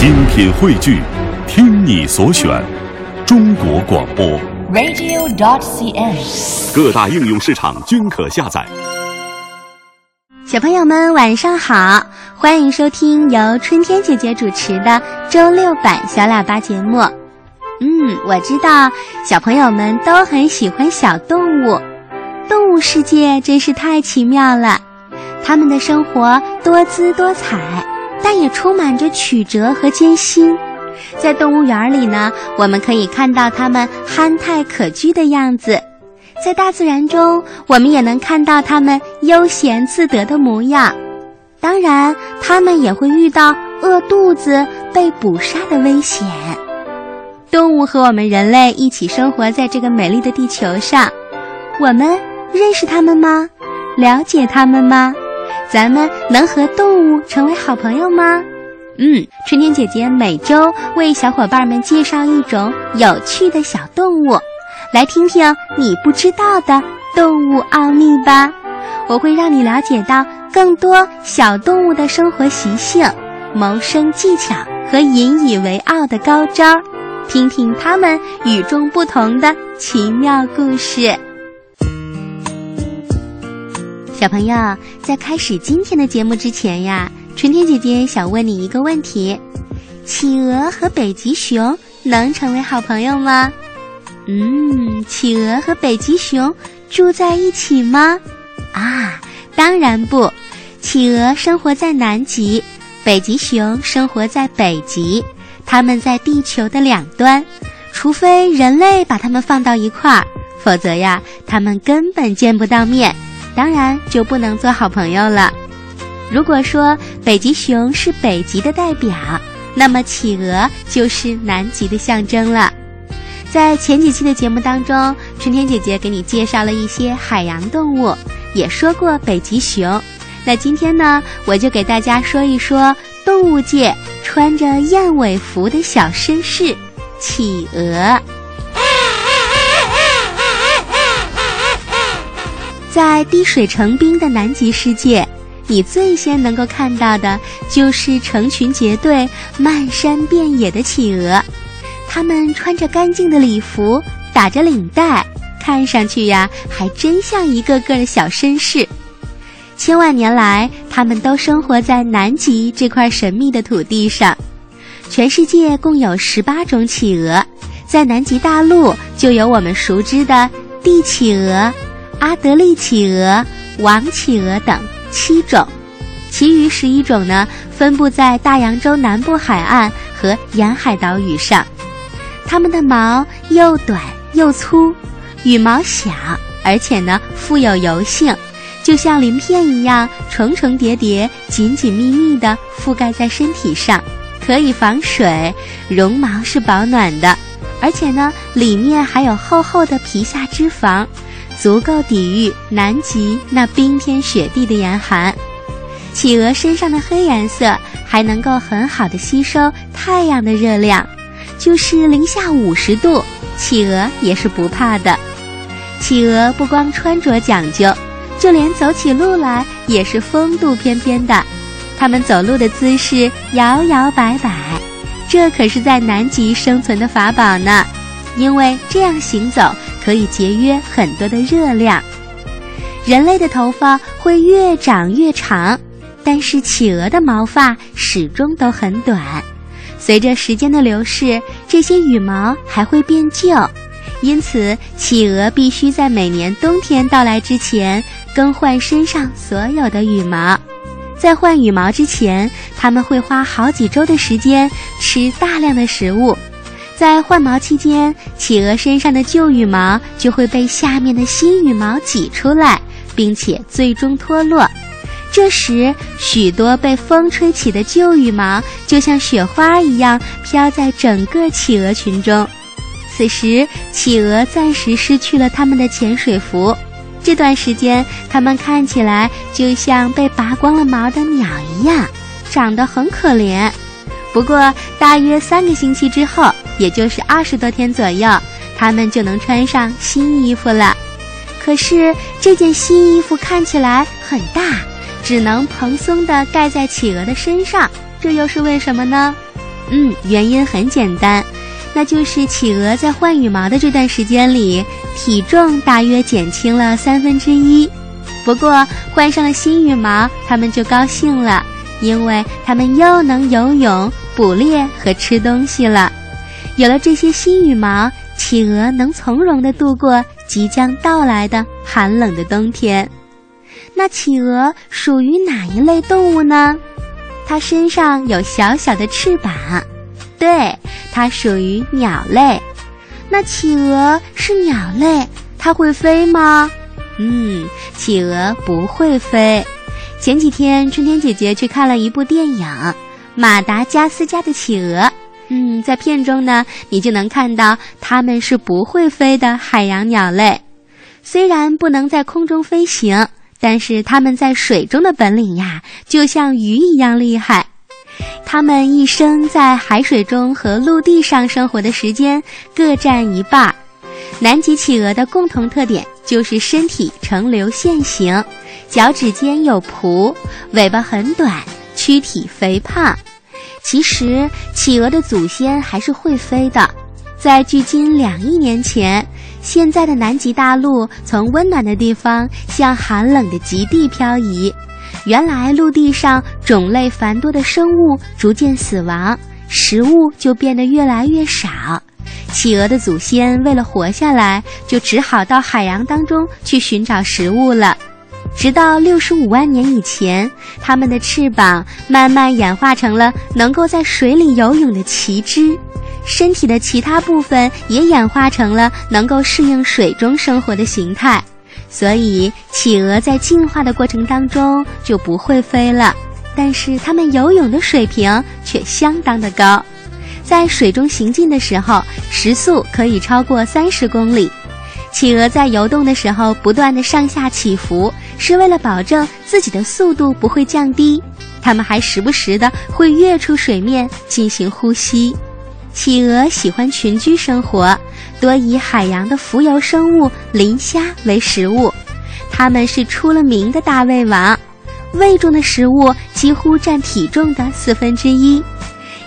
精品汇聚，听你所选，中国广播。radio.dot.cn，。各大应用市场均可下载。小朋友们晚上好，欢迎收听由春天姐姐主持的周六版小喇叭节目。嗯，我知道小朋友们都很喜欢小动物，动物世界真是太奇妙了。它们的生活多姿多彩，但也充满着曲折和艰辛。在动物园里呢，我们可以看到它们憨态可掬的样子；在大自然中，我们也能看到它们悠闲自得的模样。当然，它们也会遇到饿肚子、被捕杀的危险。动物和我们人类一起生活在这个美丽的地球上，我们认识它们吗？了解它们吗？咱们能和动物成为好朋友吗？嗯，春天姐姐每周为小伙伴们介绍一种有趣的小动物，来听听你不知道的动物奥秘吧。我会让你了解到更多小动物的生活习性、谋生技巧和引以为傲的高招，听听它们与众不同的奇妙故事。小朋友，在开始今天的节目之前呀，春天姐姐想问你一个问题：企鹅和北极熊能成为好朋友吗？嗯，企鹅和北极熊住在一起吗？啊，当然不。企鹅生活在南极，北极熊生活在北极，它们在地球的两端。除非人类把它们放到一块儿，否则呀，它们根本见不到面。当然就不能做好朋友了。如果说北极熊是北极的代表，那么企鹅就是南极的象征了。在前几期的节目当中，春天姐姐给你介绍了一些海洋动物，也说过北极熊。那今天呢，我就给大家说一说动物界穿着燕尾服的小绅士——企鹅。在滴水成冰的南极世界，你最先能够看到的就是成群结队、漫山遍野的企鹅。它们穿着干净的礼服，打着领带，看上去呀，还真像一个个的小绅士。千万年来，它们都生活在南极这块神秘的土地上。全世界共有十八种企鹅，在南极大陆就有我们熟知的帝企鹅。阿德利企鹅、王企鹅等七种，其余十一种呢，分布在大洋洲南部海岸和沿海岛屿上。它们的毛又短又粗，羽毛小，而且呢富有油性，就像鳞片一样重重叠叠、紧紧密密地覆盖在身体上，可以防水，绒毛是保暖的，而且呢里面还有厚厚的皮下脂肪。足够抵御南极那冰天雪地的严寒。企鹅身上的黑颜色还能够很好的吸收太阳的热量，就是零下五十度，企鹅也是不怕的。企鹅不光穿着讲究，就连走起路来也是风度翩翩的。它们走路的姿势摇摇摆摆，这可是在南极生存的法宝呢。因为这样行走可以节约很多的热量。人类的头发会越长越长，但是企鹅的毛发始终都很短。随着时间的流逝，这些羽毛还会变旧，因此企鹅必须在每年冬天到来之前更换身上所有的羽毛。在换羽毛之前，它们会花好几周的时间吃大量的食物。在换毛期间，企鹅身上的旧羽毛就会被下面的新羽毛挤出来，并且最终脱落。这时，许多被风吹起的旧羽毛就像雪花一样飘在整个企鹅群中。此时，企鹅暂时失去了它们的潜水服，这段时间，它们看起来就像被拔光了毛的鸟一样，长得很可怜。不过，大约三个星期之后，也就是二十多天左右，它们就能穿上新衣服了。可是这件新衣服看起来很大，只能蓬松地盖在企鹅的身上，这又是为什么呢？嗯，原因很简单，那就是企鹅在换羽毛的这段时间里，体重大约减轻了三分之一。不过换上了新羽毛，它们就高兴了，因为它们又能游泳、捕猎和吃东西了。有了这些新羽毛，企鹅能从容地度过即将到来的寒冷的冬天。那企鹅属于哪一类动物呢？它身上有小小的翅膀，对，它属于鸟类。那企鹅是鸟类，它会飞吗？嗯，企鹅不会飞。前几天春天姐姐去看了一部电影《马达加斯加的企鹅》。嗯，在片中呢，你就能看到它们是不会飞的海洋鸟类。虽然不能在空中飞行，但是它们在水中的本领呀，就像鱼一样厉害。它们一生在海水中和陆地上生活的时间各占一半。南极企鹅的共同特点就是身体呈流线型，脚趾间有蹼，尾巴很短，躯体肥胖。其实，企鹅的祖先还是会飞的。在距今两亿年前，现在的南极大陆从温暖的地方向寒冷的极地漂移。原来陆地上种类繁多的生物逐渐死亡，食物就变得越来越少。企鹅的祖先为了活下来，就只好到海洋当中去寻找食物了。直到六十五万年以前，它们的翅膀慢慢演化成了能够在水里游泳的鳍肢，身体的其他部分也演化成了能够适应水中生活的形态。所以，企鹅在进化的过程当中就不会飞了，但是它们游泳的水平却相当的高，在水中行进的时候，时速可以超过三十公里。企鹅在游动的时候不断的上下起伏，是为了保证自己的速度不会降低。它们还时不时的会跃出水面进行呼吸。企鹅喜欢群居生活，多以海洋的浮游生物磷虾为食物。它们是出了名的大胃王，胃中的食物几乎占体重的四分之一。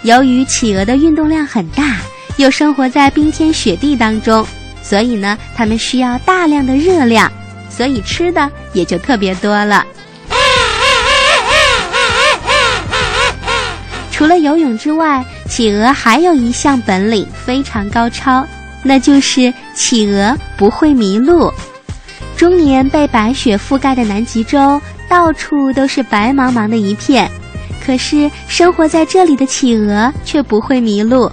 由于企鹅的运动量很大，又生活在冰天雪地当中。所以呢，它们需要大量的热量，所以吃的也就特别多了。除了游泳之外，企鹅还有一项本领非常高超，那就是企鹅不会迷路。终年被白雪覆盖的南极洲，到处都是白茫茫的一片，可是生活在这里的企鹅却不会迷路。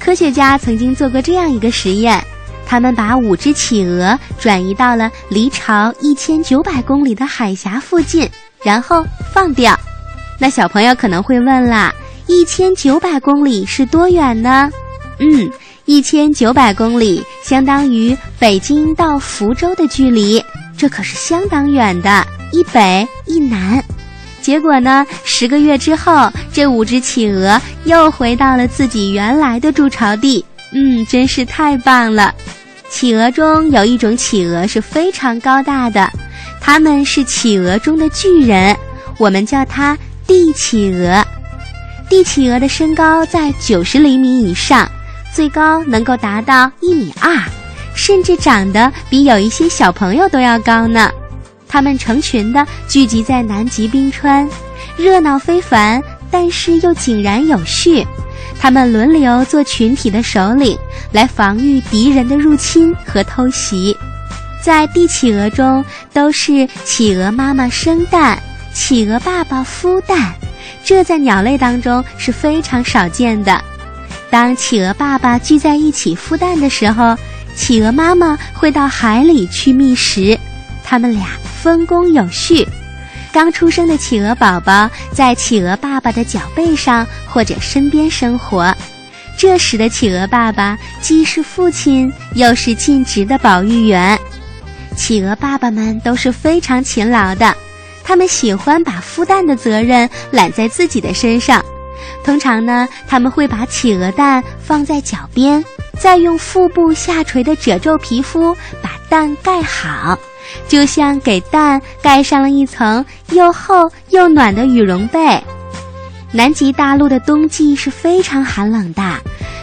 科学家曾经做过这样一个实验。他们把五只企鹅转移到了离巢一千九百公里的海峡附近，然后放掉。那小朋友可能会问啦：一千九百公里是多远呢？嗯，一千九百公里相当于北京到福州的距离，这可是相当远的，一北一南。结果呢，十个月之后，这五只企鹅又回到了自己原来的筑巢地。嗯，真是太棒了。企鹅中有一种企鹅是非常高大的，它们是企鹅中的巨人，我们叫它帝企鹅。帝企鹅的身高在九十厘米以上，最高能够达到一米二，甚至长得比有一些小朋友都要高呢。它们成群的聚集在南极冰川，热闹非凡，但是又井然有序。他们轮流做群体的首领，来防御敌人的入侵和偷袭。在帝企鹅中，都是企鹅妈妈生蛋，企鹅爸爸孵蛋，这在鸟类当中是非常少见的。当企鹅爸爸聚在一起孵蛋的时候，企鹅妈妈会到海里去觅食，他们俩分工有序。刚出生的企鹅宝宝在企鹅爸爸的脚背上或者身边生活，这时的企鹅爸爸既是父亲，又是尽职的保育员。企鹅爸爸们都是非常勤劳的，他们喜欢把孵蛋的责任揽在自己的身上。通常呢，他们会把企鹅蛋放在脚边，再用腹部下垂的褶皱皮肤把蛋盖好。就像给蛋盖上了一层又厚又暖的羽绒被。南极大陆的冬季是非常寒冷的，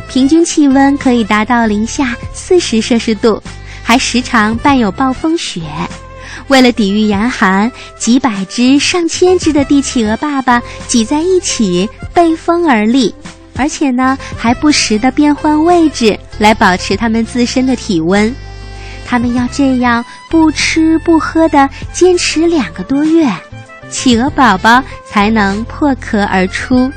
平均气温可以达到零下四十摄氏度，还时常伴有暴风雪。为了抵御严寒，几百只、上千只的帝企鹅爸爸挤在一起，背风而立，而且呢，还不时地变换位置来保持它们自身的体温。他们要这样不吃不喝的坚持两个多月，企鹅宝宝才能破壳而出。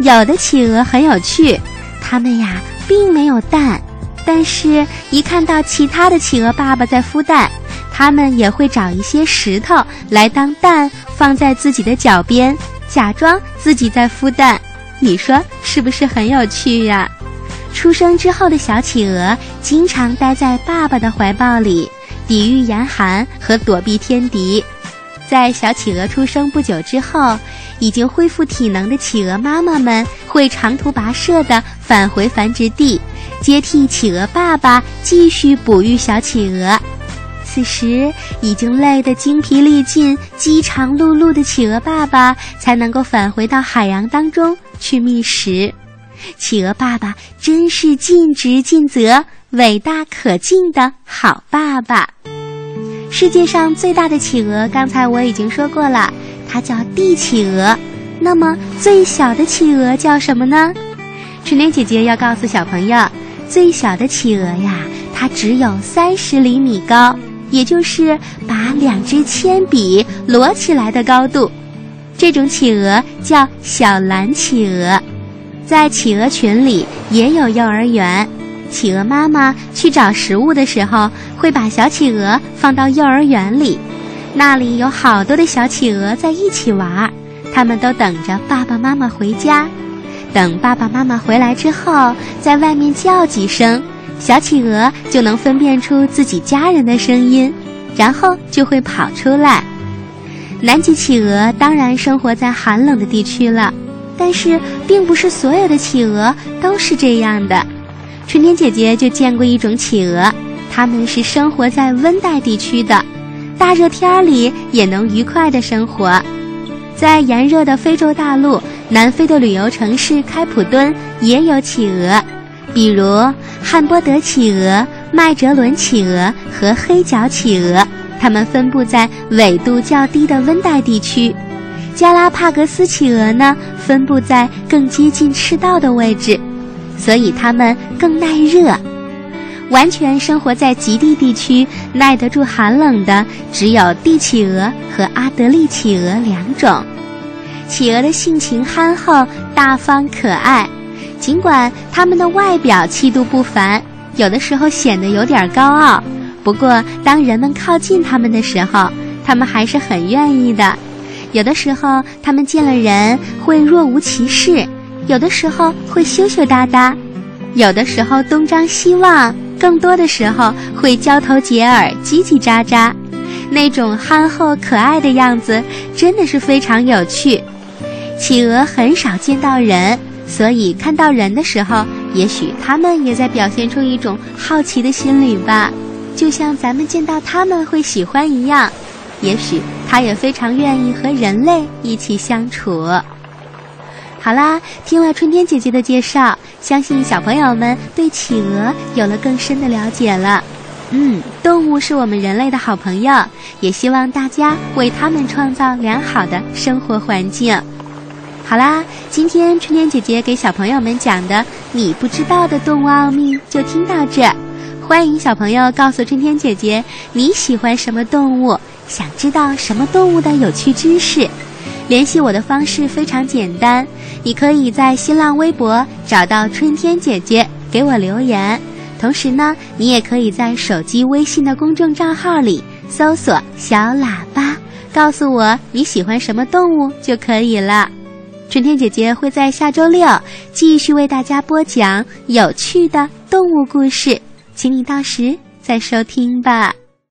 有的企鹅很有趣，它们呀并没有蛋，但是一看到其他的企鹅爸爸在孵蛋。它们也会找一些石头来当蛋，放在自己的脚边，假装自己在孵蛋。你说是不是很有趣呀？出生之后的小企鹅经常待在爸爸的怀抱里，抵御严寒和躲避天敌。在小企鹅出生不久之后，已经恢复体能的企鹅妈妈们会长途跋涉地返回繁殖地，接替企鹅爸爸继续哺育小企鹅。此时已经累得精疲力尽、饥肠辘辘的企鹅爸爸才能够返回到海洋当中去觅食。企鹅爸爸真是尽职尽责、伟大可敬的好爸爸。世界上最大的企鹅，刚才我已经说过了，它叫帝企鹅。那么最小的企鹅叫什么呢？春天姐姐要告诉小朋友，最小的企鹅呀，它只有三十厘米高。也就是把两支铅笔摞起来的高度，这种企鹅叫小蓝企鹅。在企鹅群里也有幼儿园，企鹅妈妈去找食物的时候，会把小企鹅放到幼儿园里，那里有好多的小企鹅在一起玩，他们都等着爸爸妈妈回家。等爸爸妈妈回来之后，在外面叫几声。小企鹅就能分辨出自己家人的声音，然后就会跑出来。南极企鹅当然生活在寒冷的地区了，但是并不是所有的企鹅都是这样的。春天姐姐就见过一种企鹅，它们是生活在温带地区的，大热天里也能愉快的生活。在炎热的非洲大陆，南非的旅游城市开普敦也有企鹅。比如汉波德企鹅、麦哲伦企鹅和黑脚企鹅，它们分布在纬度较低的温带地区。加拉帕戈斯企鹅呢，分布在更接近赤道的位置，所以它们更耐热。完全生活在极地地区、耐得住寒冷的，只有帝企鹅和阿德利企鹅两种。企鹅的性情憨厚、大方、可爱。尽管它们的外表气度不凡，有的时候显得有点高傲，不过当人们靠近它们的时候，它们还是很愿意的。有的时候，它们见了人会若无其事；有的时候会羞羞答答；有的时候东张西望；更多的时候会交头接耳、叽叽喳喳。那种憨厚可爱的样子，真的是非常有趣。企鹅很少见到人。所以看到人的时候，也许他们也在表现出一种好奇的心理吧，就像咱们见到他们会喜欢一样。也许他也非常愿意和人类一起相处。好啦，听了春天姐姐的介绍，相信小朋友们对企鹅有了更深的了解了。嗯，动物是我们人类的好朋友，也希望大家为它们创造良好的生活环境。好啦，今天春天姐姐给小朋友们讲的你不知道的动物奥秘就听到这。欢迎小朋友告诉春天姐姐你喜欢什么动物，想知道什么动物的有趣知识。联系我的方式非常简单，你可以在新浪微博找到春天姐姐给我留言，同时呢，你也可以在手机微信的公众账号里搜索“小喇叭”，告诉我你喜欢什么动物就可以了。春天姐姐会在下周六继续为大家播讲有趣的动物故事，请你到时再收听吧。